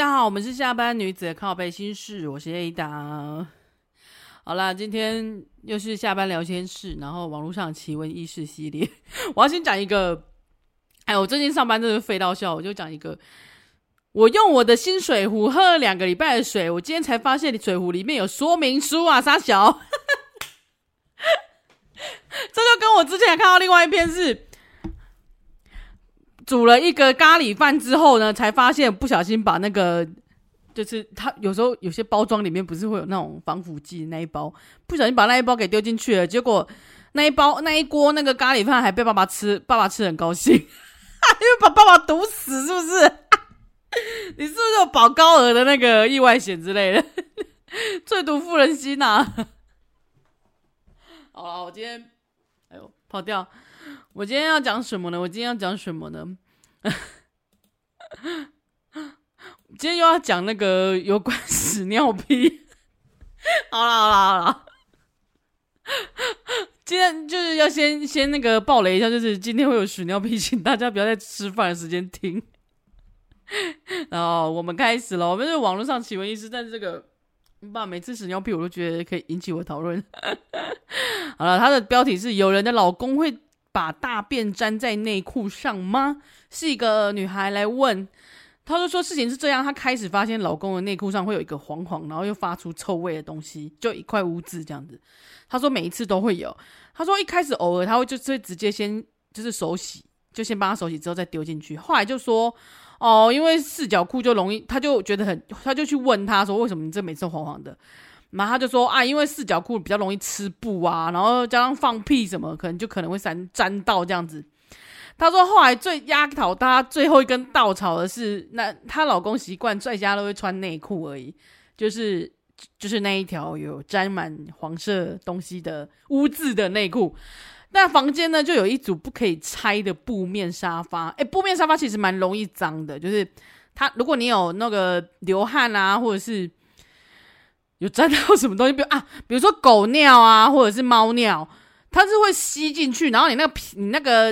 大家好，我们是下班女子的靠背心事，我是 Ada。好啦，今天又是下班聊天室，然后网络上奇闻异事系列。我要先讲一个，哎，我最近上班真的废到笑，我就讲一个。我用我的新水壶喝了两个礼拜的水，我今天才发现水壶里面有说明书啊，傻小。这就跟我之前看到另外一篇是。煮了一个咖喱饭之后呢，才发现不小心把那个，就是他有时候有些包装里面不是会有那种防腐剂那一包，不小心把那一包给丢进去了，结果那一包那一锅那个咖喱饭还被爸爸吃，爸爸吃得很高兴，因为把爸爸毒死是不是？你是不是有保高额的那个意外险之类的？最毒妇人心呐、啊！好了，我今天哎呦跑掉。我今天要讲什么呢？我今天要讲什么呢？今天又要讲那个有关屎尿屁。好啦好啦好啦，今天就是要先先那个爆雷一下，就是今天会有屎尿屁，请大家不要在吃饭的时间听。然后我们开始了，我们是网络上奇闻异事，但是这个你爸每次屎尿屁我都觉得可以引起我讨论。好了，他的标题是“有人的老公会”把大便粘在内裤上吗？是一个女孩来问，她就说事情是这样，她开始发现老公的内裤上会有一个黄黄，然后又发出臭味的东西，就一块污渍这样子。她说每一次都会有，她说一开始偶尔她会就是直接先就是手洗，就先帮她手洗之后再丢进去，后来就说哦，因为四角裤就容易，她就觉得很，她就去问她说为什么你这每次黄黄的？然后他就说啊，因为四角裤比较容易吃布啊，然后加上放屁什么，可能就可能会沾沾到这样子。他说后来最压倒他最后一根稻草的是，那她老公习惯在家都会穿内裤而已，就是就是那一条有沾满黄色东西的污渍的内裤。但房间呢，就有一组不可以拆的布面沙发。诶，布面沙发其实蛮容易脏的，就是它如果你有那个流汗啊，或者是。有沾到什么东西，比如 啊，比如说狗尿啊，或者是猫尿，它是会吸进去，然后你那个皮，你那个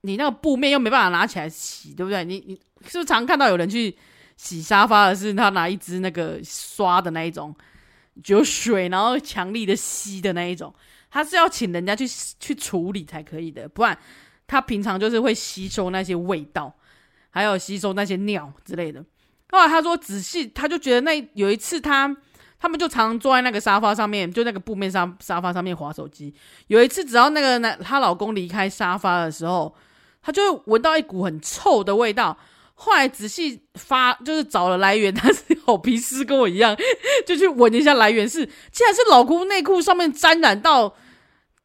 你那个布面又没办法拿起来洗，对不对？你你是不是常看到有人去洗沙发的是他拿一支那个刷的那一种，有水然后强力的吸的那一种，他是要请人家去去处理才可以的，不然他平常就是会吸收那些味道，还有吸收那些尿之类的。后来他说仔细，他就觉得那有一次他。他们就常常坐在那个沙发上面，就那个布面沙沙发上面滑手机。有一次，只要那个男她老公离开沙发的时候，她就会闻到一股很臭的味道。后来仔细发，就是找了来源，她是好皮湿，跟我一样，就去闻一下来源是，竟然是老公内裤上面沾染到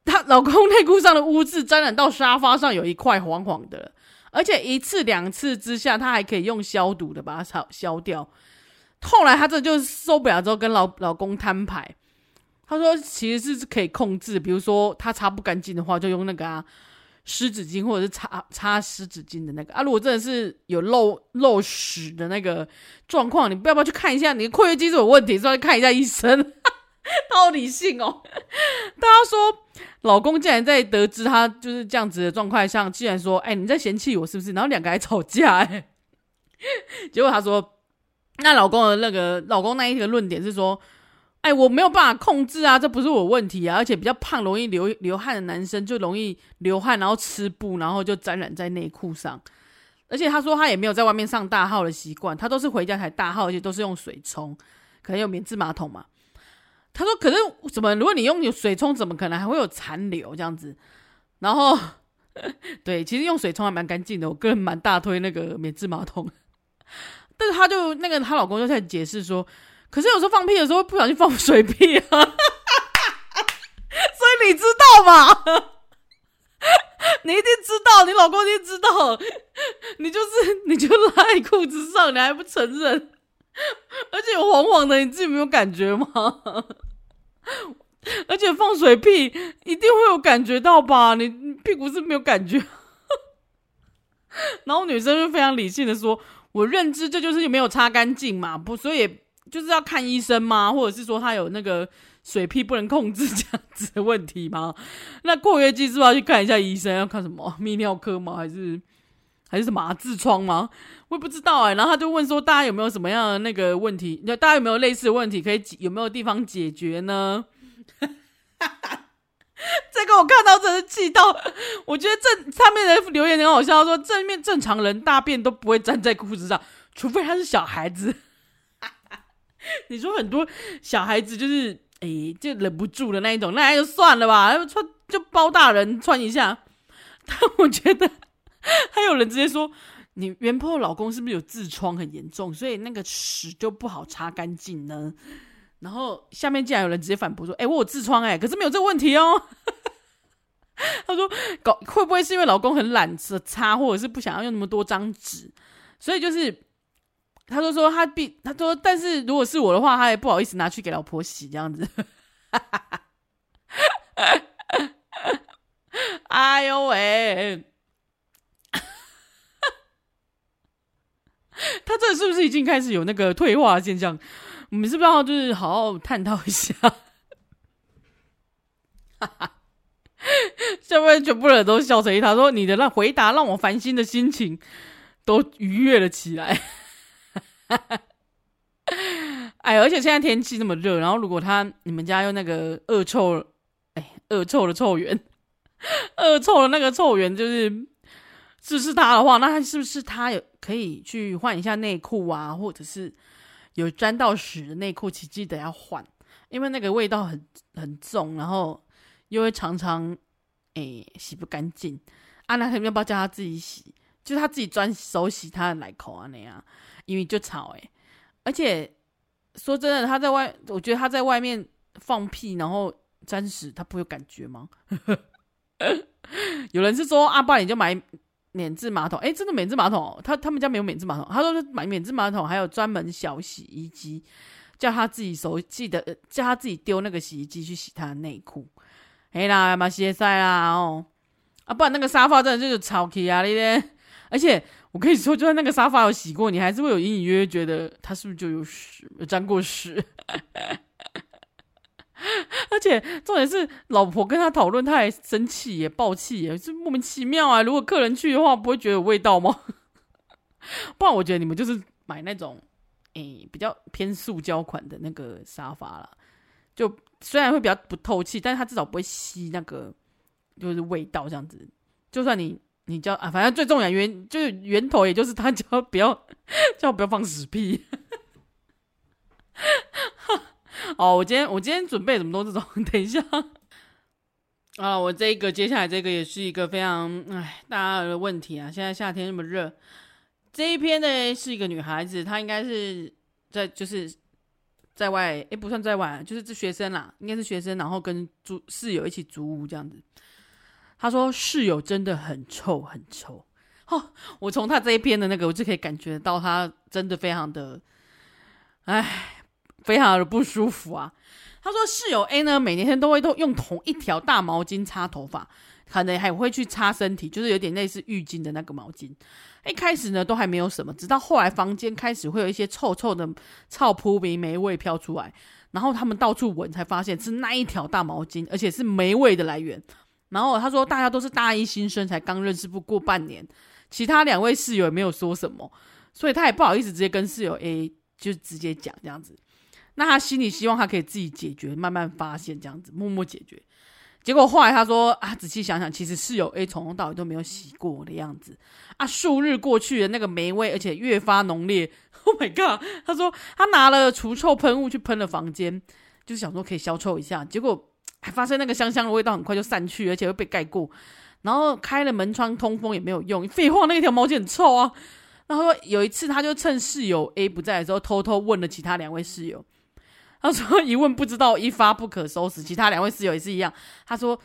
她老公内裤上的污渍，沾染到沙发上有一块黄黄的，而且一次两次之下，她还可以用消毒的把它消消掉。后来她这就受不了，之后跟老老公摊牌，她说其实是可以控制，比如说她擦不干净的话，就用那个啊湿纸巾或者是擦擦湿纸巾的那个啊。如果真的是有漏漏屎的那个状况，你不要不要去看一下，你的括约肌是有问题，是要看一下医生。她好理性哦。大家说老公竟然在得知她就是这样子的状况上，竟然说：“哎，你在嫌弃我是不是？”然后两个还吵架，哎，结果他说。那老公的那个老公那一个论点是说，哎，我没有办法控制啊，这不是我问题啊，而且比较胖、容易流流汗的男生就容易流汗，然后吃布，然后就沾染在内裤上。而且他说他也没有在外面上大号的习惯，他都是回家才大号，而且都是用水冲，可能有免治马桶嘛。他说，可是怎么，如果你用有水冲，怎么可能还会有残留这样子？然后，对，其实用水冲还蛮干净的，我个人蛮大推那个免治马桶。但是她就那个她老公就在解释说，可是有时候放屁的时候不小心放水屁啊，所以你知道吗？你一定知道，你老公一定知道，你就是你就拉在裤子上，你还不承认，而且有黄黄的，你自己没有感觉吗？而且放水屁一定会有感觉到吧？你屁股是没有感觉，然后女生就非常理性的说。我认知这就是没有擦干净嘛，不，所以就是要看医生吗？或者是说他有那个水屁不能控制这样子的问题吗？那括约肌是不是要去看一下医生？要看什么泌尿科吗？还是还是什么、痔疮吗？我也不知道哎、然后他就问说，大家有没有什么样的那个问题？那大家有没有类似的问题可以有没有地方解决呢？这个我看到真是气到，我觉得这上面的留言很好笑，说正面正常人大便都不会粘在裤子上，除非他是小孩子。你说很多小孩子就是哎，就忍不住的那一种，那就算了吧，穿就包大人穿一下。但我觉得还有人直接说，你原 PO 老公是不是有痔疮很严重，所以那个屎就不好擦干净呢？然后下面竟然有人直接反驳说：“哎，我有痔疮哎，可是没有这个问题哦。”他说：“搞会不会是因为老公很懒得擦，或者是不想要用那么多张纸？所以就是，他就说他必他说，但是如果是我的话，他也不好意思拿去给老婆洗这样子。”哎呦喂！他这是不是已经开始有那个退化的现象？我们是不是要就是好好探讨一下？哈哈，下面全部人都笑成一团，说你的那回答让我烦心的心情都愉悦了起来。哈哈，哎，而且现在天气那么热，然后如果他你们家用那个恶臭，哎，恶臭的臭源，恶臭的那个臭源就是，是是他的话，那他是不是他有可以去换一下内裤啊，或者是？有沾到屎的内裤，请记得要换，因为那个味道很很重，然后又会常常诶、洗不干净。啊，那他要不要叫他自己洗？就是他自己专手洗他的奶口啊那样，因为就吵诶、而且说真的，他在外，我觉得他在外面放屁，然后沾屎，他不会有感觉吗？有人是说阿爸，你就买。免治马桶，哎，真的免治马桶，他他们家没有免治马桶。他说买免治马桶，还有专门小洗衣机，叫他自己手记得叫他自己丢那个洗衣机去洗他的内裤。哎啦，嘛洗晒啦哦，啊，不然那个沙发真的就是臭气啊！你咧，而且我跟你说，就算那个沙发有洗过，你还是会有隐隐约约觉得它是不是就有屎，沾过屎。而且重点是，老婆跟他讨论，他还生气也爆气耶，是莫名其妙啊！如果客人去的话，不会觉得有味道吗？不然我觉得你们就是买那种，诶、比较偏塑胶款的那个沙发啦。就虽然会比较不透气，但是它至少不会吸那个就是味道这样子。就算你你叫啊，反正最重要源就是源头，也就是他叫不要叫不要放屎屁。哦，我今天我今天准备怎么都这种，等一下啊，我这个接下来这个也是一个非常哎大家的问题啊。现在夏天那么热，这一篇呢是一个女孩子，她应该是在就是在外，哎不算在外，就是这学生啦，应该是学生，然后跟租室友一起租屋这样子。她说室友真的很臭很臭，哦，我从她这一篇的那个我就可以感觉到她真的非常的哎。非常的不舒服啊！他说室友 A 呢，每天都会都用同一条大毛巾擦头发，可能还会去擦身体，就是有点类似浴巾的那个毛巾。一开始呢都还没有什么，直到后来房间开始会有一些臭臭的臭扑鼻霉味飘出来，然后他们到处闻，才发现是那一条大毛巾，而且是霉味的来源。然后他说大家都是大一新生，才刚认识不过半年，其他两位室友也没有说什么，所以他也不好意思直接跟室友 A 就直接讲这样子。那他心里希望他可以自己解决，慢慢发现这样子，默默解决。结果后来他说啊，仔细想想，其实室友 A 从头到尾都没有洗过的样子啊。数日过去的，那个霉味而且越发浓烈。Oh my god！他说他拿了除臭喷雾去喷了房间，就是想说可以消臭一下。结果还发现那个香香的味道很快就散去，而且会被盖过。然后开了门窗通风也没有用，废话，那一条毛巾很臭啊。然后有一次，他就趁室友 A 不在的时候，偷偷问了其他两位室友。他说：“一问不知道，一发不可收拾。”其他两位室友也是一样。他说：“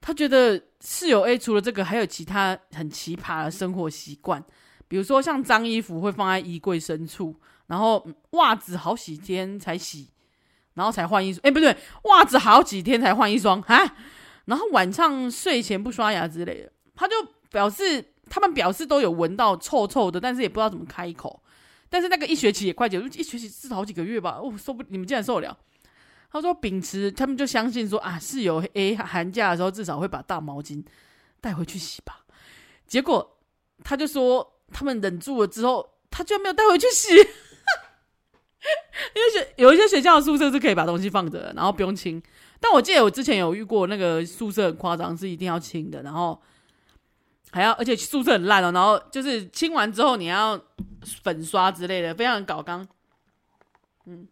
他觉得室友 A 除了这个，还有其他很奇葩的生活习惯，比如说像脏衣服会放在衣柜深处，然后袜子好几天才洗，然后才换一双。哎，不对，袜子好几天才换一双啊。然后晚上睡前不刷牙之类的。他就表示，他们表示都有闻到臭臭的，但是也不知道怎么开口。”但是那个一学期也快结束，一学期至少好几个月吧。哦，受不，你们竟然受得了？他说秉持，他们就相信说啊，室友 A 寒假的时候至少会把大毛巾带回去洗吧。结果他就说他们忍住了之后，他居然没有带回去洗。因为学有一些学校的宿舍是可以把东西放着，然后不用清。但我记得我之前有遇过那个宿舍很夸张，是一定要清的，然后还要而且宿舍很烂哦，然后就是清完之后你要粉刷之类的，非常搞刚。嗯，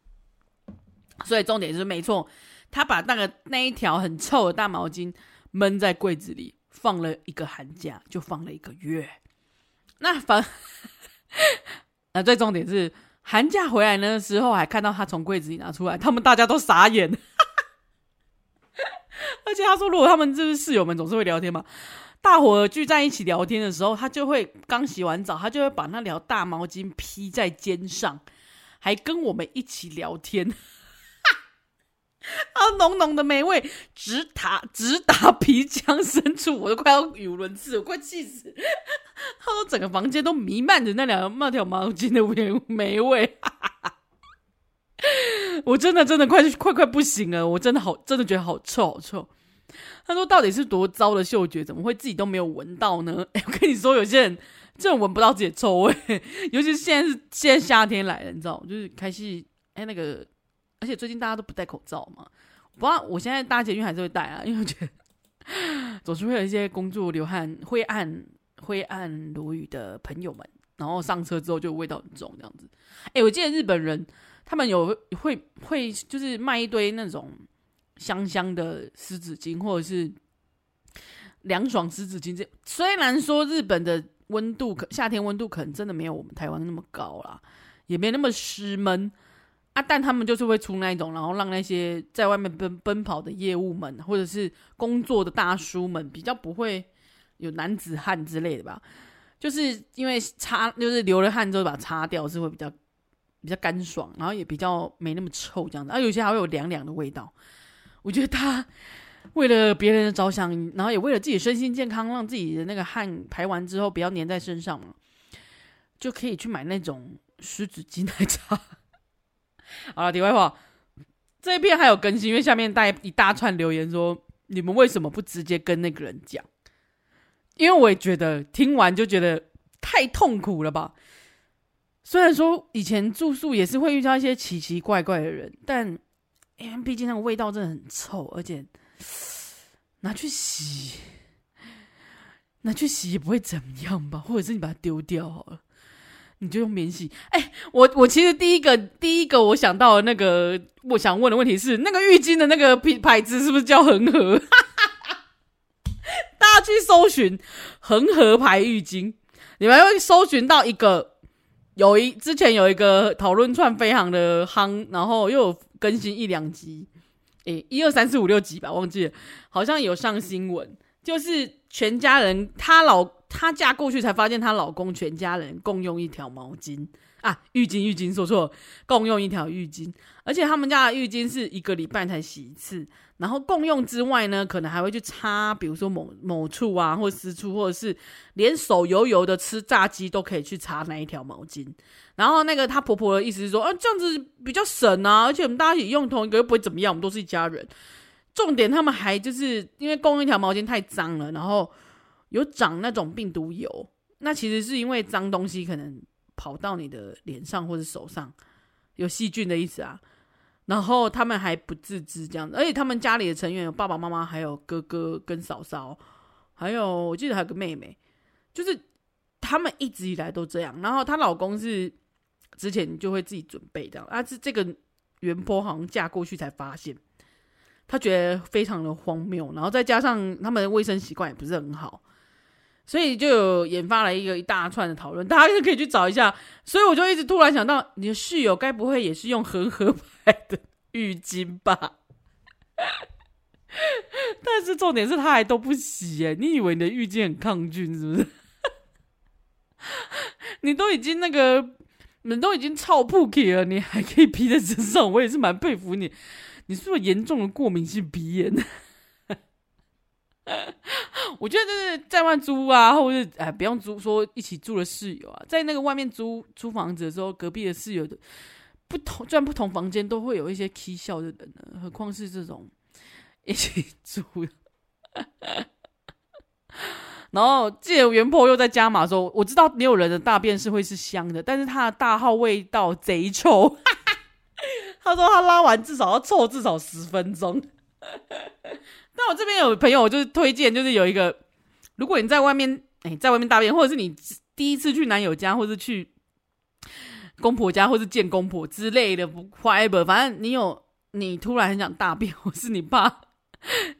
所以重点是没错，他把那个那一条很臭的大毛巾闷在柜子里，放了一个寒假，就放了一个月。那反，那最重点是寒假回来的时候，还看到他从柜子里拿出来，他们大家都傻眼。而且他说，如果他们就是室友们总是会聊天嘛，大伙聚在一起聊天的时候，他就会刚洗完澡，他就会把那条大毛巾披在肩上。还跟我们一起聊天，啊，浓浓的霉味直打直达鼻腔深处，我都快要语无伦次，我快气死。他说整个房间都弥漫着那两那条毛巾的霉霉味，我真的真的快快快不行了，我真的好真的觉得好臭好臭。他说到底是多糟的嗅觉，怎么会自己都没有闻到呢？哎，我跟你说，有些人。这种闻不到自己的臭味，尤其是现在是现在夏天来了，你知道，就是开始哎那个，而且最近大家都不戴口罩嘛。不过我现在搭捷运还是会戴啊，因为我觉得总是会有一些工作流汗、灰暗、灰暗如雨的朋友们，然后上车之后就味道很重这样子。哎，我记得日本人他们有会会就是卖一堆那种香香的湿纸巾，或者是凉爽湿纸巾。这虽然说日本的。温度可夏天温度可能真的没有我们台湾那么高啦，也没那么湿闷啊。但他们就是会出那一种，然后让那些在外面奔奔跑的业务们，或者是工作的大叔们，比较不会有男子汉之类的吧。就是因为擦，就是流了汗之后把它擦掉，是会比较比较干爽，然后也比较没那么臭这样子。啊，有些还会有凉凉的味道。我觉得他。为了别人的着想，然后也为了自己身心健康，让自己的那个汗排完之后不要粘在身上嘛，就可以去买那种湿纸巾来擦。好了，题外话，这一篇还有更新，因为下面带一大串留言说，你们为什么不直接跟那个人讲？因为我也觉得听完就觉得太痛苦了吧。虽然说以前住宿也是会遇到一些奇奇怪怪的人，但因为毕竟那个味道真的很臭，而且。拿去洗，拿去洗也不会怎么样吧？或者是你把它丢掉好了，你就用免洗。哎、我我其实第一个第一个我想到的那个我想问的问题是，那个浴巾的那个品牌子是不是叫恒河？大家去搜寻恒河牌浴巾，你们会搜寻到一个有一之前有一个讨论串非常的夯，然后又有更新一两集。诶，一二三四五六集吧，忘记了，好像有上新闻，就是全家人，她老她嫁过去才发现她老公全家人共用一条毛巾。啊，浴巾浴巾说错了，共用一条浴巾，而且他们家的浴巾是一个礼拜才洗一次，然后共用之外呢，可能还会去擦，比如说某某处啊，或私处，或者是连手油油的吃炸鸡都可以去擦那一条毛巾。然后那个她婆婆的意思是说，啊，这样子比较省啊，而且我们大家一起用同一个又不会怎么样，我们都是一家人。重点他们还就是因为共用一条毛巾太脏了，然后有长那种病毒疣，那其实是因为脏东西可能跑到你的脸上或者手上，有细菌的意思啊。然后他们还不自知这样子，而且他们家里的成员有爸爸妈妈，还有哥哥跟嫂嫂，还有我记得还有个妹妹，就是他们一直以来都这样。然后她老公是。之前就会自己准备这样，啊，是这个原坡好像嫁过去才发现，他觉得非常的荒谬，然后再加上他们的卫生习惯也不是很好，所以就有研发了一个一大串的讨论，大家就可以去找一下。所以我就一直突然想到，你的室友该不会也是用恒河牌的浴巾吧？但是重点是他还都不洗耶，你以为你的浴巾很抗菌是不是？你都已经那个。人都已经臭噗气了，你还可以披在身上，我也是蛮佩服你。你是不是严重的过敏性鼻炎？我觉得就是在外租啊，或者是哎，不用租，说一起住的室友啊，在那个外面租租房子的时候，隔壁的室友的不同，虽然不同房间都会有一些起笑的人呢，何况是这种一起住的。然后记得原 PO 又在加码说，我知道没有人的大便是会是香的，但是他的大号味道贼臭。他说他拉完至少要臭至少十分钟。但我这边有朋友就是推荐，就是有一个，如果你在外面，哎，在外面大便，或者是你第一次去男友家，或者去公婆家，或是见公婆之类的，whatever，反正你有你突然很想大便，或是你怕。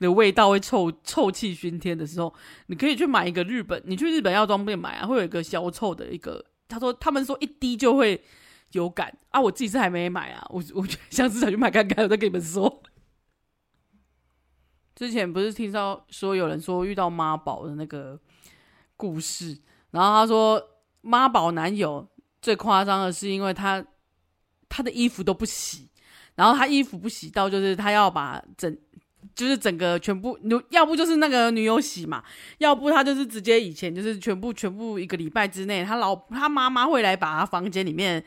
的味道会臭臭气熏天的时候，你可以去买一个日本，你去日本药妆店买啊，会有一个消臭的一个。他说他们说一滴就会有感啊，我自己是还没买啊，我 我觉得下次再去买看看，我再跟你们说。之前不是听到说有人说遇到妈宝的那个故事，然后他说妈宝男友最夸张的是因为他他的衣服都不洗，然后他衣服不洗到就是他要把整。就是整个全部女，要不就是那个女友洗嘛，要不他就是直接以前就是全部全部一个礼拜之内，他老他妈妈会来把他房间里面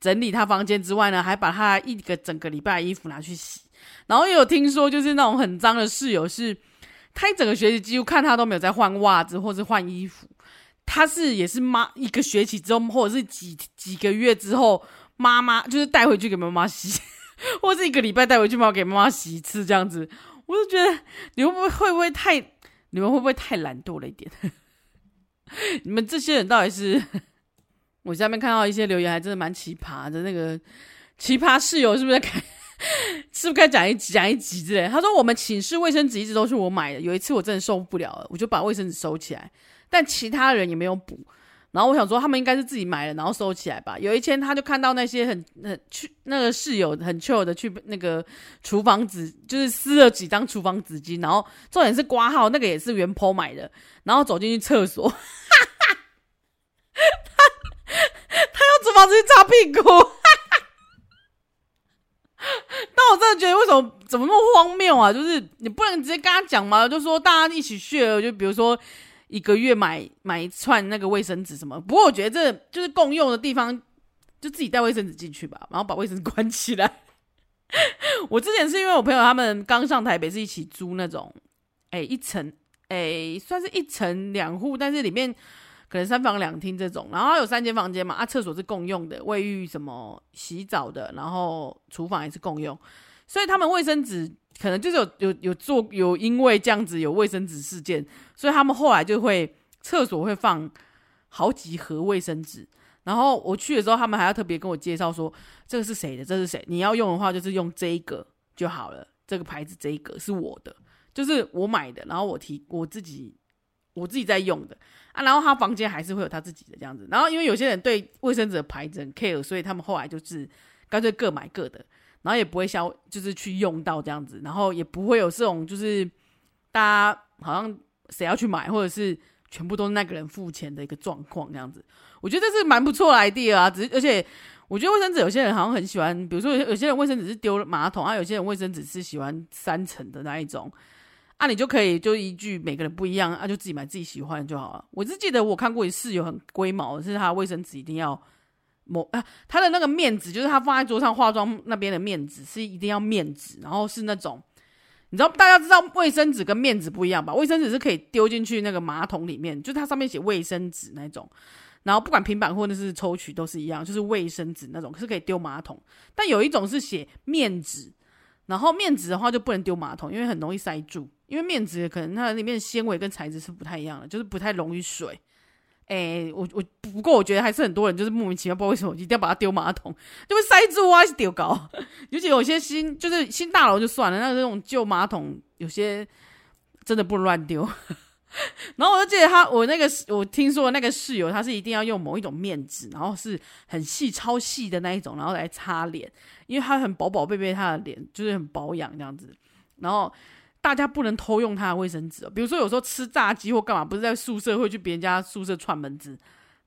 整理他房间之外呢，还把他一个整个礼拜的衣服拿去洗。然后又有听说就是那种很脏的室友是，他一整个学期几乎看他都没有在换袜子或是换衣服，他是也是妈一个学期之后或者是几几个月之后，妈妈就是带回去给妈妈洗，或是一个礼拜带回去妈妈给妈妈洗一次这样子。我就觉得你们会不会会不会太，你们会不会太懒惰了一点？你们这些人到底是？我下面看到一些留言，还真的蛮奇葩的。那个奇葩室友是不是该是不是该讲一集讲一集之类？他说我们寝室卫生纸一直都是我买的，有一次我真的受不了了，我就把卫生纸收起来，但其他人也没有补。然后我想说，他们应该是自己买的，然后收起来吧。有一天，他就看到那些很很去那个室友很 chill 的去那个厨房纸，就是撕了几张厨房纸巾，然后重点是挂号，那个也是原 po 买的。然后走进去厕所，哈哈他他用厨房纸巾擦屁股，但我真的觉得，为什么怎么那么荒谬啊？就是你不能直接跟他讲吗？就说大家一起血就比如说。一个月买买一串那个卫生纸什么？不过我觉得这就是共用的地方，就自己带卫生纸进去吧，然后把卫生纸关起来。我之前是因为我朋友他们刚上台北，是一起租那种，哎，一层，哎，算是一层两户，但是里面可能三房两厅这种，然后有三间房间嘛，啊，厕所是共用的，卫浴什么洗澡的，然后厨房也是共用，所以他们卫生纸。可能就是有有有做有因为这样子有卫生纸事件，所以他们后来就会厕所会放好几盒卫生纸。然后我去的时候，他们还要特别跟我介绍说，这个是谁的，这是谁？你要用的话就是用这个就好了，这个牌子这一个是我的，就是我买的，然后我提我自己我自己在用的啊。然后他房间还是会有他自己的这样子。然后因为有些人对卫生纸的牌子很 care，所以他们后来就是干脆各买各的。然后也不会消，就是去用到这样子，然后也不会有这种就是大家好像谁要去买，或者是全部都是那个人付钱的一个状况这样子。我觉得这是蛮不错的 idea 啊，只是而且我觉得卫生纸有些人好像很喜欢，比如说有些人卫生纸是丢马桶啊，有些人卫生纸是喜欢三层的那一种，啊，你就可以就依据每个人不一样啊，就自己买自己喜欢的就好了。我是记得我看过一次有很龟毛，是他卫生纸一定要。某啊，他的那个面纸就是他放在桌上化妆那边的面纸是一定要面纸，然后是那种，你知道大家知道卫生纸跟面纸不一样吧？卫生纸是可以丢进去那个马桶里面，就它上面写卫生纸那种，然后不管平板或者是抽取都是一样，就是卫生纸那种可是可以丢马桶。但有一种是写面纸，然后面纸的话就不能丢马桶，因为很容易塞住，因为面纸可能它里面的纤维跟材质是不太一样的，就是不太溶于水。哎、我我不过我觉得还是很多人就是莫名其妙，不知道为什么一定要把它丢马桶，就会塞住啊，还是丢高。尤其有些新就是新大楼就算了，那那种旧马桶有些真的不乱丢。然后我就记得他，我那个我听说那个室友，他是一定要用某一种面纸，然后是很细、超细的那一种，然后来擦脸，因为他很薄薄贝贝，他的脸就是很保养这样子，然后。大家不能偷用他的卫生纸，比如说有时候吃炸鸡或干嘛，不是在宿舍会去别人家宿舍串门子，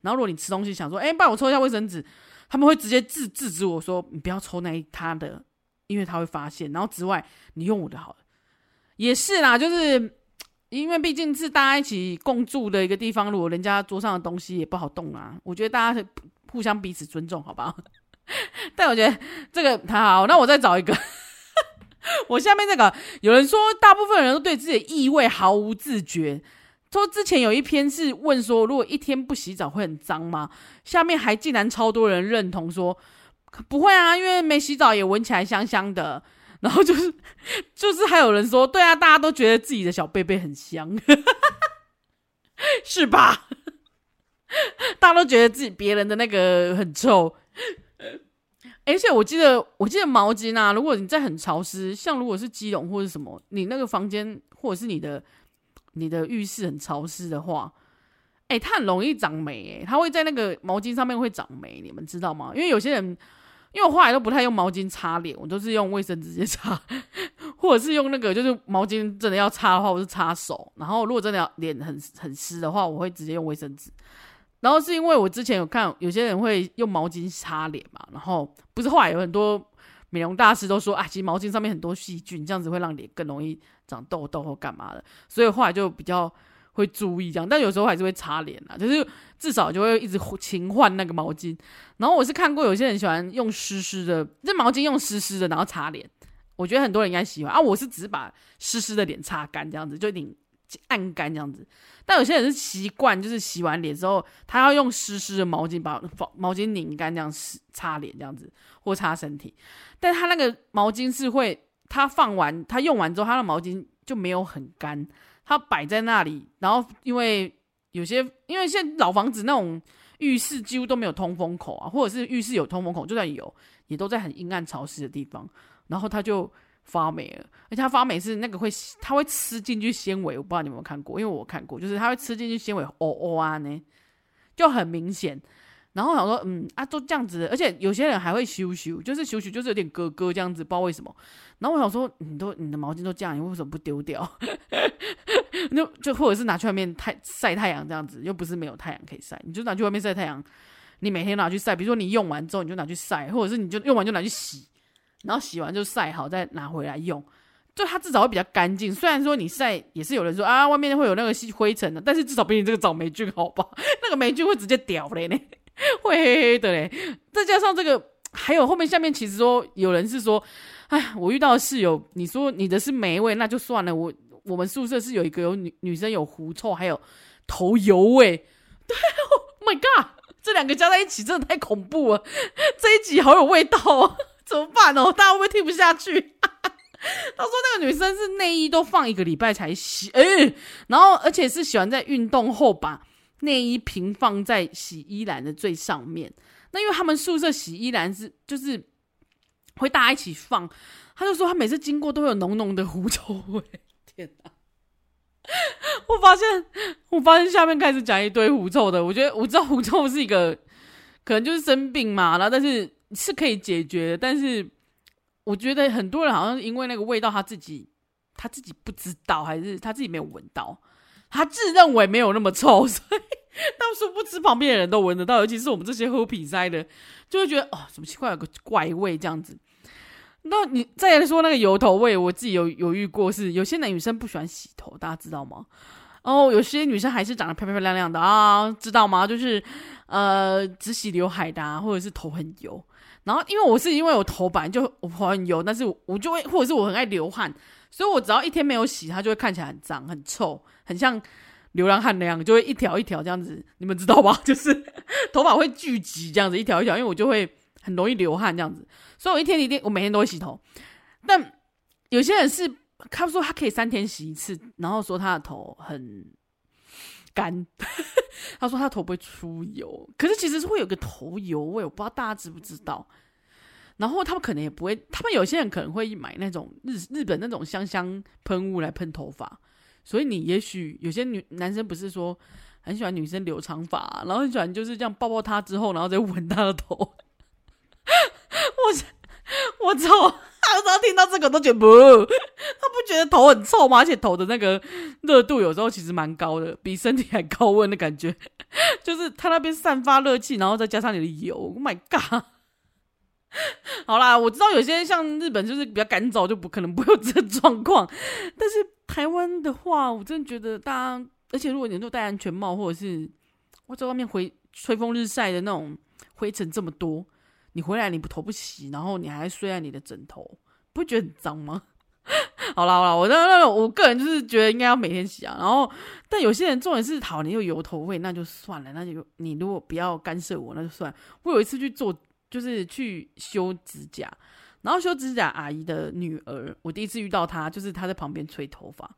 然后如果你吃东西想说，哎，帮我抽一下卫生纸，他们会直接制制止我说，你不要抽那一他的，因为他会发现。然后之外，你用我的好了，也是啦，就是因为毕竟是大家一起共住的一个地方，如果人家桌上的东西也不好动啊，我觉得大家互相彼此尊重，好不好？但我觉得这个还好，那我再找一个。我下面那个有人说，大部分人都对自己的异味毫无自觉，说之前有一篇是问说，如果一天不洗澡会很脏吗？下面还竟然超多人认同说不会啊，因为没洗澡也闻起来香香的。然后就是就是还有人说，对啊，大家都觉得自己的小贝贝很香，是吧？大家都觉得自己别人的那个很臭。而且我记得，我记得毛巾啊，如果你在很潮湿，像如果是基隆或者什么，你那个房间或者是你的你的浴室很潮湿的话，哎，它很容易长霉，哎，它会在那个毛巾上面会长霉，你们知道吗？因为有些人。因为我后来都不太用毛巾擦脸，我都是用卫生纸直接擦，或者是用那个就是毛巾真的要擦的话，我是擦手。然后如果真的要脸很很湿的话，我会直接用卫生纸。然后是因为我之前有看有些人会用毛巾擦脸嘛，然后不是后来有很多美容大师都说啊，其实毛巾上面很多细菌，这样子会让脸更容易长痘痘或干嘛的，所以后来就比较。会注意这样，但有时候还是会擦脸啊，就是至少就会一直勤换那个毛巾。然后我是看过有些人喜欢用湿湿的，这毛巾用湿湿的，然后擦脸。我觉得很多人应该喜欢啊，我是只是把湿湿的脸擦干这样子，就拧按干这样子。但有些人是习惯，就是洗完脸之后，他要用湿湿的毛巾把毛巾拧干这样湿擦脸这样子，或擦身体。但他那个毛巾是会，他放完他用完之后，他的毛巾就没有很干。它摆在那里，然后因为有些，因为现在老房子那种浴室几乎都没有通风口啊，或者是浴室有通风口，就算有，也都在很阴暗潮湿的地方，然后他就发霉了。而且它发霉是那个会，它会吃进去纤维，我不知道你有没有看过，因为我看过，就是它会吃进去纤维，哦哦啊呢，就很明显。然后我想说，嗯啊，都这样子，而且有些人还会修修，就是修修，就是有点咯咯这样子，不知道为什么。然后我想说，你都你的毛巾都这样，你为什么不丢掉？就 就或者是拿去外面太晒太阳这样子，又不是没有太阳可以晒，你就拿去外面晒太阳。你每天拿去晒，比如说你用完之后你就拿去晒，或者是你就用完就拿去洗，然后洗完就晒好再拿回来用，就它至少会比较干净。虽然说你晒也是有人说啊，外面会有那个细灰尘的，但是至少比你这个找霉菌好吧？那个霉菌会直接掉嘞呢。会黑黑的嘞，再加上这个，还有后面下面其实说有人是说，哎，我遇到的室友，你说你的是霉味，那就算了。我我们宿舍是有一个有女女生有狐臭，还有头油味。对，Oh my God，这两个加在一起真的太恐怖了。这一集好有味道啊，怎么办哦？大家会不会听不下去？他说那个女生是内衣都放一个礼拜才洗，哎，然后而且是喜欢在运动后把。内衣平放在洗衣篮的最上面，那因为他们宿舍洗衣篮是就是会大家一起放，他就说他每次经过都会有浓浓的狐臭味。天哪！我发现我发现下面开始讲一堆狐臭的，我觉得我知道狐臭是一个可能就是生病嘛，然后但是是可以解决，但是我觉得很多人好像因为那个味道他自己他自己不知道，还是他自己没有闻到。他自认为没有那么臭，所以到处不吃，旁边的人都闻得到，尤其是我们这些喝皮塞的，就会觉得哦，怎么奇怪，有个怪味这样子。那你再来说那个油头味，我自己有犹豫过，是有些男女生不喜欢洗头，大家知道吗？哦，有些女生还是长得漂漂亮亮的啊，知道吗？就是呃，只洗刘海的啊，或者是头很油。然后因为我是因为我头本来就我头很油，但是我，我就会或者是我很爱流汗。所以我只要一天没有洗，它就会看起来很脏、很臭，很像流浪汉那样，就会一条一条这样子，你们知道吧？就是头发会聚集这样子，一条一条，因为我就会很容易流汗这样子，所以我一天一定，我每天都会洗头。但有些人是，他说他可以三天洗一次，然后说他的头很干，他说他头不会出油，可是其实是会有个头油味，我不知道大家知不知道。然后他们可能也不会，他们有些人可能会买那种日日本那种香香喷雾来喷头发，所以你也许有些女男生不是说很喜欢女生留长发，然后很喜欢就是这样抱抱她之后，然后再吻她的头。我我操！我只要听到这个都觉得不，他不觉得头很臭吗？而且头的那个热度有时候其实蛮高的，比身体还高温的感觉，就是他那边散发热气，然后再加上你的油，Oh my god！好啦，我知道有些像日本就是比较干燥，就不可能不会有这状况。但是台湾的话，我真的觉得大家，而且如果你都戴安全帽，或者是我在外面回吹风日晒的那种灰尘这么多，你回来你不头不洗，然后你还睡在你的枕头，不会觉得很脏吗？好啦好啦，我那那我个人就是觉得应该要每天洗啊。然后，但有些人重点是，好，你有油头味，那就算了，那就你如果不要干涉我，那就算。我有一次去做，就是去修指甲，然后修指甲阿姨的女儿，我第一次遇到她，就是她在旁边吹头发。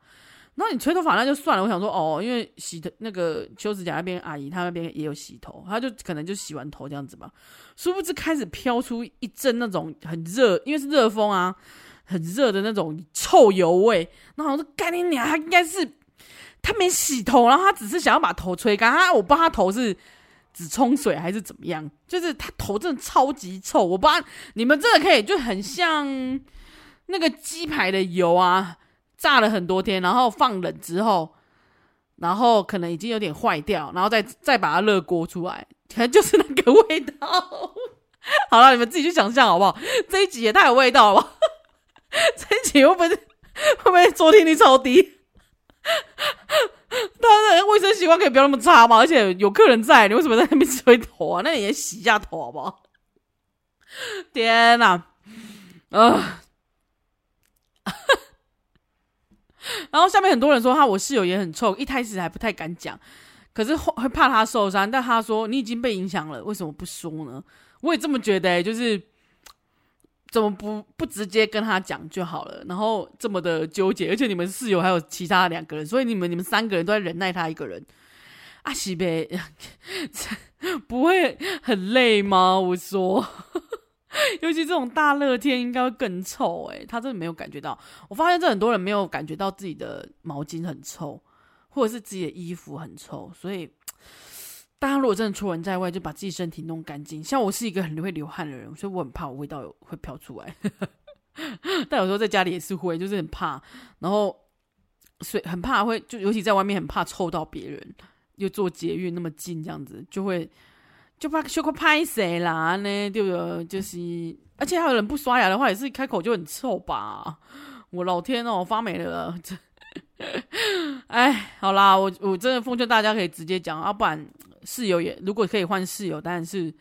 然后你吹头发那就算了，我想说哦，因为洗的那个修指甲那边阿姨，她那边也有洗头，她就可能就洗完头这样子吧。殊不知开始飘出一阵那种很热，因为是热风啊，很热的那种臭油味。然后我说干你娘，她应该是她没洗头，然后她只是想要把头吹干。她我不知道她头是只冲水还是怎么样，就是她头真的超级臭。我不知道你们这个可以就很像那个鸡排的油啊。炸了很多天，然后放冷之后，然后可能已经有点坏掉，然后再再把它热锅出来，可能就是那个味道。好了，你们自己去想象好不好？这一集也太有味道了吧？这一集会不会会不会收听率超低？当然，卫生习惯可以不要那么差嘛。而且有客人在，你为什么在那边吹头啊？那你也洗一下头好不好？天哪，呃。然后下面很多人说他我室友也很臭，一开始还不太敢讲，可是会怕他受伤。但他说你已经被影响了，为什么不说呢？我也这么觉得、欸，就是怎么不不直接跟他讲就好了？然后这么的纠结，而且你们室友还有其他两个人，所以你们你们三个人都在忍耐他一个人。阿西呗，不会很累吗？我说。尤其这种大热天，应该会更臭诶，他真的没有感觉到。我发现这很多人没有感觉到自己的毛巾很臭，或者是自己的衣服很臭。所以，大家如果真的出门在外，就把自己身体弄干净。像我是一个很会流汗的人，所以我很怕我味道会飘出来。但有时候在家里也是会，就是很怕，然后所以很怕会就尤其在外面很怕臭到别人，又坐捷运那么近这样子，就会。就怕羞愧拍谁啦呢？对不对？就是，而且还有人不刷牙的话，也是一开口就很臭吧？我老天哦，发霉了！这，哎，好啦，我我真的奉劝大家可以直接讲，要、啊、不然室友也如果可以换室友，当然是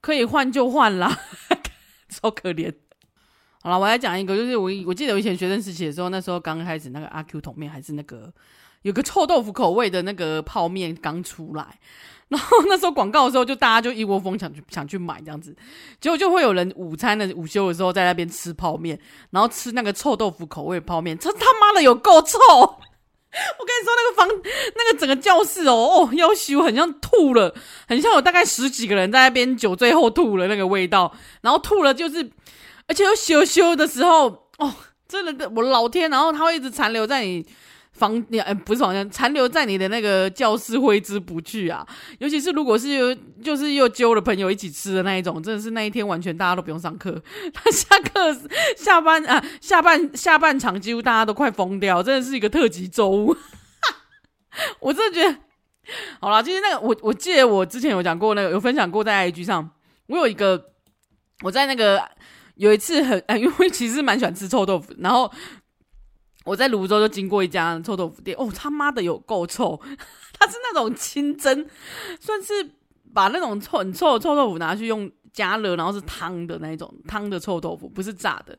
可以换就换啦，超可怜。好了，我来讲一个，就是我我记得我以前学生时期的时候，那时候刚开始那个阿 Q 桶面还是那个有个臭豆腐口味的那个泡面刚出来。然后那时候广告的时候，就大家就一窝蜂想去想去买这样子，结果就会有人午餐的午休的时候在那边吃泡面，然后吃那个臭豆腐口味的泡面，这他妈的有够臭！我跟你说，那个房那个整个教室哦哦，要羞很像吐了，很像有大概十几个人在那边酒醉后吐了那个味道，然后吐了就是，而且又羞羞的时候哦，真的我老天，然后它会一直残留在你。房你哎，不是好像残留在你的那个教室挥之不去啊！尤其是如果是有就是又揪了朋友一起吃的那一种，真的是那一天完全大家都不用上课，他下课下班啊下半下半场几乎大家都快疯掉，真的是一个特级周。我真的觉得好了，今天那个我我记得我之前有讲过那个有分享过在 IG 上，我有一个我在那个有一次很因为其实蛮喜欢吃臭豆腐，然后。我在泸州就经过一家臭豆腐店，哦，他妈的有够臭！他是那种清蒸，算是把那种臭很臭的臭豆腐拿去用加热，然后是汤的那种汤的臭豆腐，不是炸的。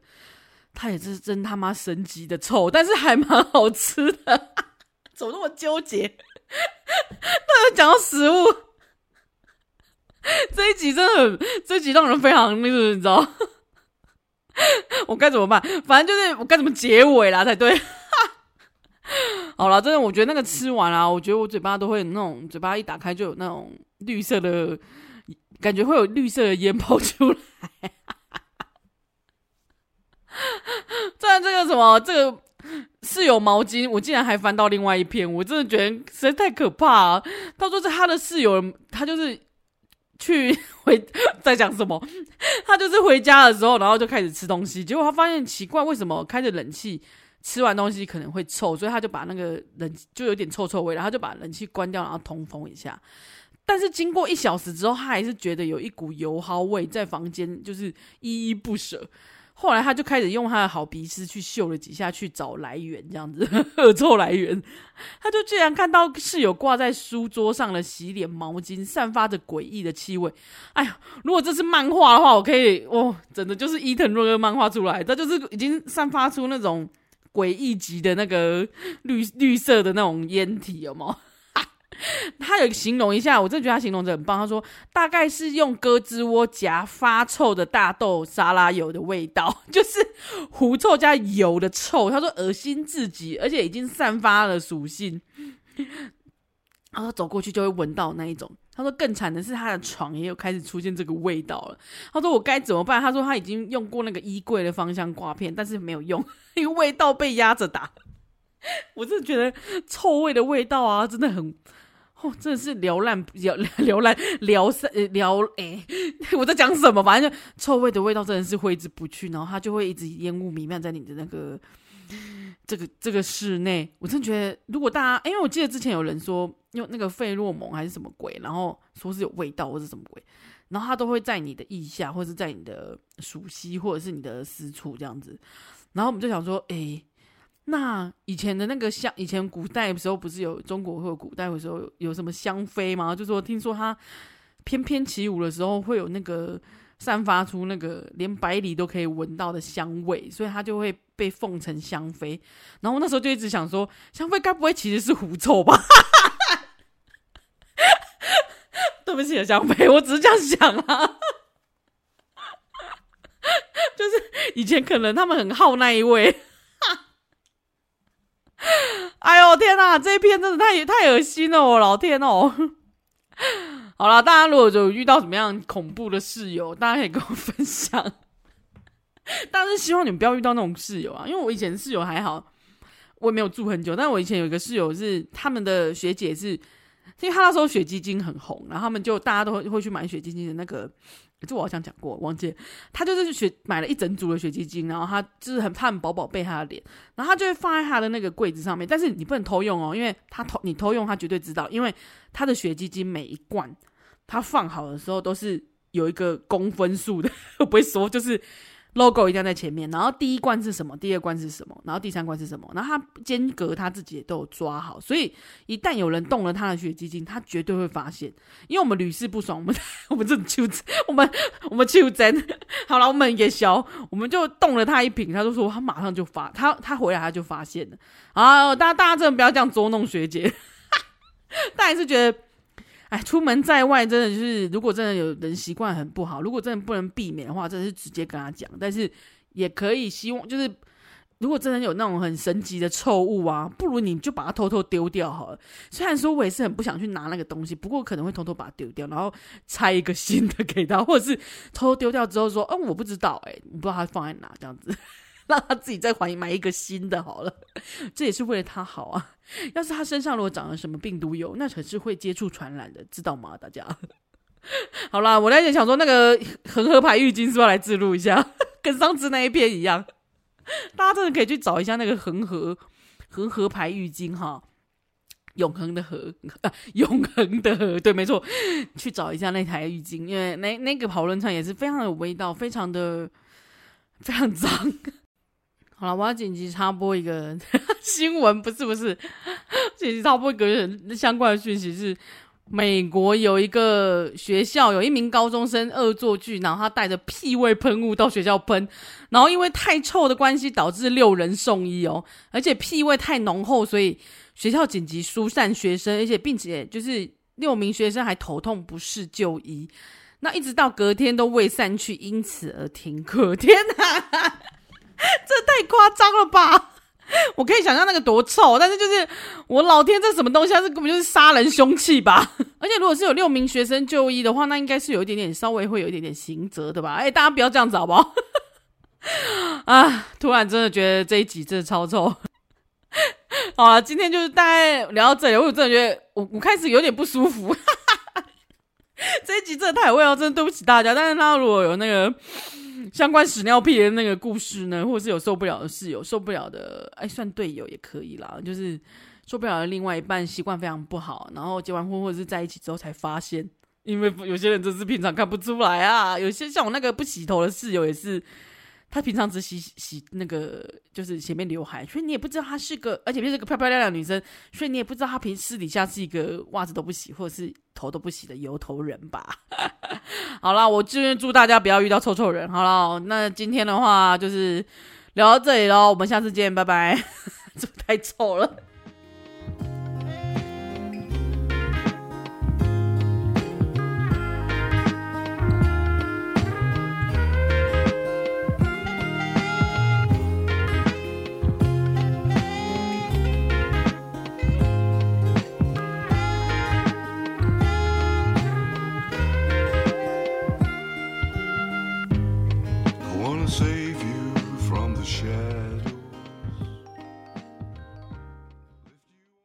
他也是真他妈神级的臭，但是还蛮好吃的。怎么那么纠结？他有讲到食物，这一集真的很，这一集让人非常那个，你知道？我该怎么办？反正就是我该怎么结尾啦才对。好了，真的，我觉得那个吃完啊，我觉得我嘴巴都会有那种，嘴巴一打开就有那种绿色的感觉，会有绿色的烟跑出来。虽然这个什么，这个室友毛巾，我竟然还翻到另外一篇，我真的觉得实在太可怕啊！他说是他的室友，他就是。去回在讲什么？他就是回家的时候，然后就开始吃东西，结果他发现奇怪，为什么开着冷气吃完东西可能会臭？所以他就把那个冷就有点臭臭味，然后就把冷气关掉，然后通风一下。但是经过一小时之后，他还是觉得有一股油耗味在房间，就是依依不舍。后来他就开始用他的好鼻屎去嗅了几下，去找来源，这样子 恶臭来源。他就竟然看到室友挂在书桌上的洗脸毛巾，散发着诡异的气味。哎呀，如果这是漫画的话，我可以哦，真的就是伊藤润二漫画出来，他就是已经散发出那种诡异级的那个绿绿色的那种烟体，有没有？他有形容一下，我真的觉得他形容的很棒。他说大概是用鸽子窝夹发臭的大豆沙拉油的味道，就是狐臭加油的臭。他说恶心至极，而且已经散发了属性。然后走过去就会闻到那一种。他说更惨的是他的床也有开始出现这个味道了。他说我该怎么办？他说他已经用过那个衣柜的芳香挂片，但是没有用，因为味道被压着打。我真觉得臭味的味道啊，真的很。哦，真的是缭乱、缭缭乱、缭散、缭哎！我在讲什么？反正就臭味的味道真的是挥之不去，然后它就会一直烟雾弥漫在你的那个这个这个室内。我真的觉得，如果大家，因为我记得之前有人说用那个费洛蒙还是什么鬼，然后说是有味道或者什么鬼，然后它都会在你的腋下，或者是在你的鼠蹊，或者是你的私处这样子。然后我们就想说，哎。那以前的那个香，以前古代的时候不是有中国或古代的时候有，什么香妃吗？就说听说她翩翩起舞的时候会有那个散发出那个连百里都可以闻到的香味，所以她就会被奉成香妃。然后那时候就一直想说，香妃该不会其实是狐臭吧？对不起，香妃，我只是这样想啊。就是以前可能他们很好那一位。哎呦天哪，这一篇真的太太恶心了，我老天哦！好了，大家如果有遇到什么样恐怖的室友，大家可以跟我分享。但是希望你们不要遇到那种室友啊，因为我以前室友还好，我也没有住很久。但我以前有一个室友是他们的学姐是，因为他那时候雪肌精很红，然后他们就大家都会去买雪肌精的那个。这我好像讲过，忘记。他就是雪买了一整组的雪肌精，然后他就是很怕很宝宝贝他的脸，然后他就会放在他的那个柜子上面。但是你不能偷用哦，因为他偷你偷用，他绝对知道。因为他的雪肌精每一罐，他放好的时候都是有一个公分数的，我不会说就是。Logo 一定要在前面，然后第一关是什么，第二关是什么，然后第三关是什么，然后他间隔他自己也都有抓好，所以一旦有人动了他的雪肌精，他绝对会发现。因为我们屡试不爽，我们我们这就我们我们就真好了，我们也消，我们就动了他一瓶，他就说他马上就发，他他回来他就发现了啊！大家大家真的不要这样捉弄学姐，但还是觉得。哎，出门在外，真的就是，如果真的有人习惯很不好，如果真的不能避免的话，真的是直接跟他讲。但是也可以希望，就是如果真的有那种很神奇的臭物啊，不如你就把它偷偷丢掉好了。虽然说我也是很不想去拿那个东西，不过可能会偷偷把它丢掉，然后拆一个新的给他，或者是偷偷丢掉之后说，嗯，我不知道，哎，你不知道他放在哪，这样子。让他自己再还买一个新的好了，这也是为了他好啊。要是他身上如果长了什么病毒疣，那可是会接触传染的，知道吗？大家。好啦，我在想说，那个恒河牌浴巾是不是要来自录一下，跟上次那一篇一样？大家真的可以去找一下那个恒河恒河牌浴巾哈，永恒的河，永恒的河，对，没错，去找一下那台浴巾，因为那那个讨论串也是非常有味道，非常的非常脏。好了，我要紧急插播一个 新闻，不是不是，紧急插播一个相关的讯息是，美国有一个学校有一名高中生恶作剧，然后他带着屁味喷雾到学校喷，然后因为太臭的关系导致六人送医哦，而且屁味太浓厚，所以学校紧急疏散学生，而且并且就是六名学生还头痛不适就医，那一直到隔天都未散去，因此而停课。天哪！这太夸张了吧！我可以想象那个多臭，但是就是我老天，这什么东西啊？这根本就是杀人凶器吧！而且如果是有六名学生就医的话，那应该是有一点点，稍微会有一点点刑责的吧？哎，大家不要这样子好不好？啊，突然真的觉得这一集真的超臭。好了，今天就是大概聊到这里，我真的觉得我我开始有点不舒服。这一集真的太味了，真的对不起大家。但是他如果有那个。相关屎尿屁的那个故事呢，或者是有受不了的室友、受不了的，哎，算队友也可以啦。就是受不了的另外一半习惯非常不好，然后结完婚或者是在一起之后才发现，因为有些人真是平常看不出来啊。有些像我那个不洗头的室友也是。她平常只洗洗那个，就是前面刘海，所以你也不知道她是个，而且是个漂漂亮亮女生，所以你也不知道她平私底下是一个袜子都不洗或者是头都不洗的油头人吧。好啦，我祝愿祝大家不要遇到臭臭人。好了，那今天的话就是聊到这里喽，我们下次见，拜拜。这太臭了。